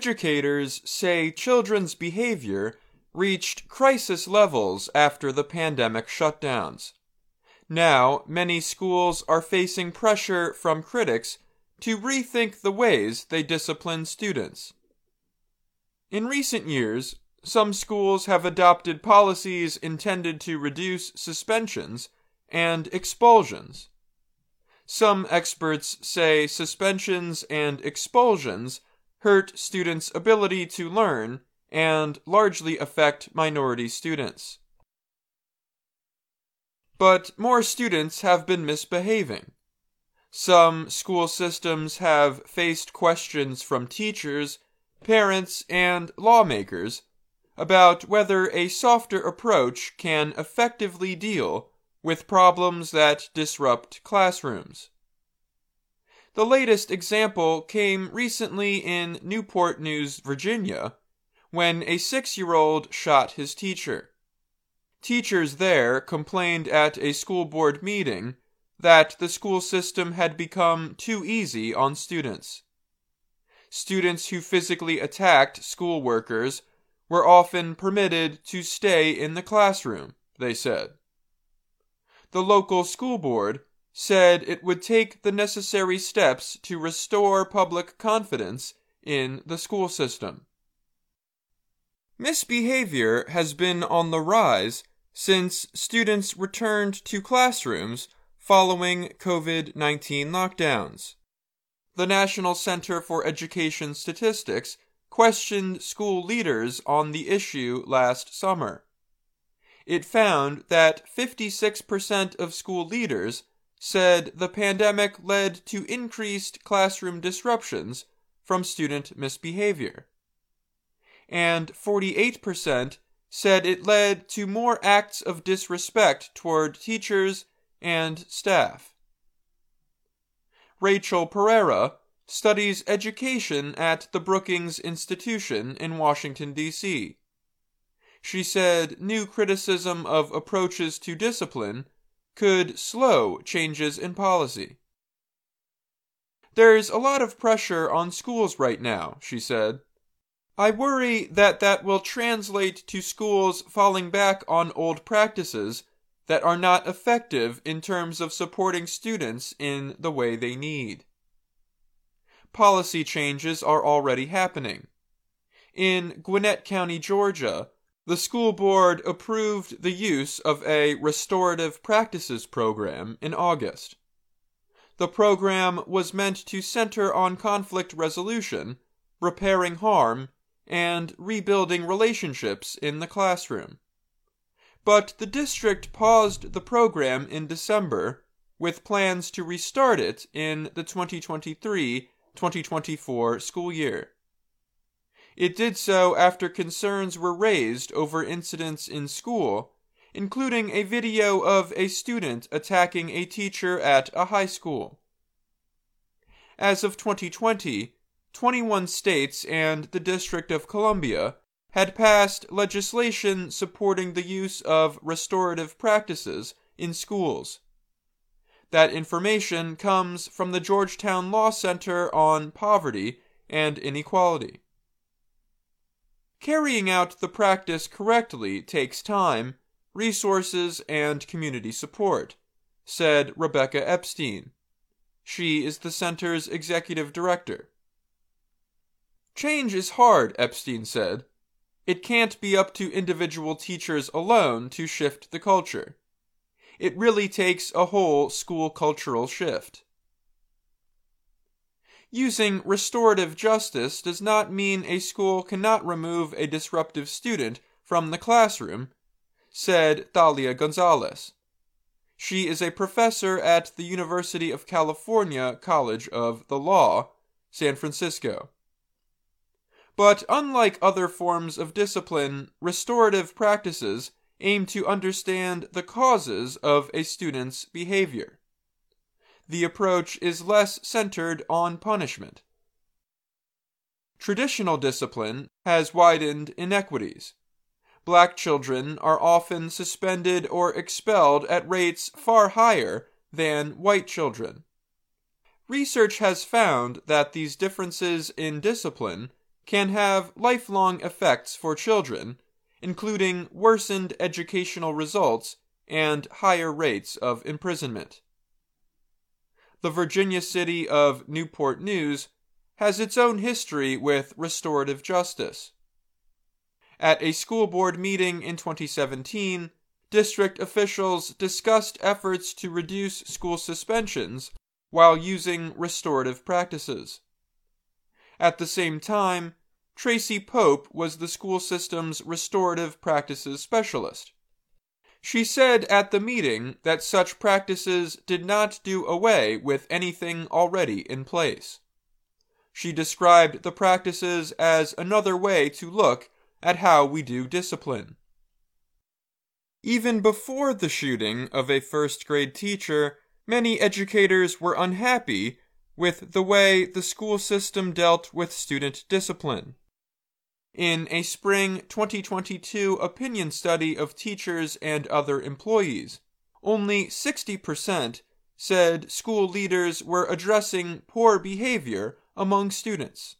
Educators say children's behavior reached crisis levels after the pandemic shutdowns. Now, many schools are facing pressure from critics to rethink the ways they discipline students. In recent years, some schools have adopted policies intended to reduce suspensions and expulsions. Some experts say suspensions and expulsions hurt students' ability to learn and largely affect minority students. But more students have been misbehaving. Some school systems have faced questions from teachers, parents, and lawmakers about whether a softer approach can effectively deal with problems that disrupt classrooms. The latest example came recently in Newport News, Virginia, when a six year old shot his teacher. Teachers there complained at a school board meeting that the school system had become too easy on students. Students who physically attacked school workers were often permitted to stay in the classroom, they said. The local school board said it would take the necessary steps to restore public confidence in the school system. Misbehavior has been on the rise since students returned to classrooms following COVID 19 lockdowns. The National Center for Education Statistics questioned school leaders on the issue last summer. It found that 56% of school leaders said the pandemic led to increased classroom disruptions from student misbehavior. And 48% said it led to more acts of disrespect toward teachers and staff. Rachel Perera, studies education at the Brookings Institution in Washington, D.C. She said new criticism of approaches to discipline could slow changes in policy. There's a lot of pressure on schools right now, she said. I worry that that will translate to schools falling back on old practices that are not effective in terms of supporting students in the way they need policy changes are already happening. In Gwinnett County, Georgia, the school board approved the use of a restorative practices program in August. The program was meant to center on conflict resolution, repairing harm, and rebuilding relationships in the classroom. But the district paused the program in December with plans to restart it in the 2023 2024 school year. It did so after concerns were raised over incidents in school, including a video of a student attacking a teacher at a high school. As of 2020, 21 states and the District of Columbia had passed legislation supporting the use of restorative practices in schools. That information comes from the Georgetown Law Center on Poverty and Inequality. Carrying out the practice correctly takes time, resources, and community support, said Rebecca Epstein. She is the center's executive director. Change is hard, Epstein said. It can't be up to individual teachers alone to shift the culture it really takes a whole school cultural shift. Using restorative justice does not mean a school cannot remove a disruptive student from the classroom, said Thalia Gonzalez. She is a professor at the University of California College of the Law, San Francisco. But unlike other forms of discipline, restorative practices aim to understand the causes of a student's behavior. The approach is less centered on punishment. Traditional discipline has widened inequities. Black children are often suspended or expelled at rates far higher than white children. Research has found that these differences in discipline can have lifelong effects for children, including worsened educational results and higher rates of imprisonment. The Virginia city of Newport News has its own history with restorative justice. At a school board meeting in 2017, district officials discussed efforts to reduce school suspensions while using restorative practices. At the same time, Tracy Pope was the school system's restorative practices specialist. She said at the meeting that such practices did not do away with anything already in place. She described the practices as another way to look at how we do discipline. Even before the shooting of a first grade teacher, many educators were unhappy with the way the school system dealt with student discipline. In a spring 2022 opinion study of teachers and other employees, only 60% said school leaders were addressing poor behavior among students.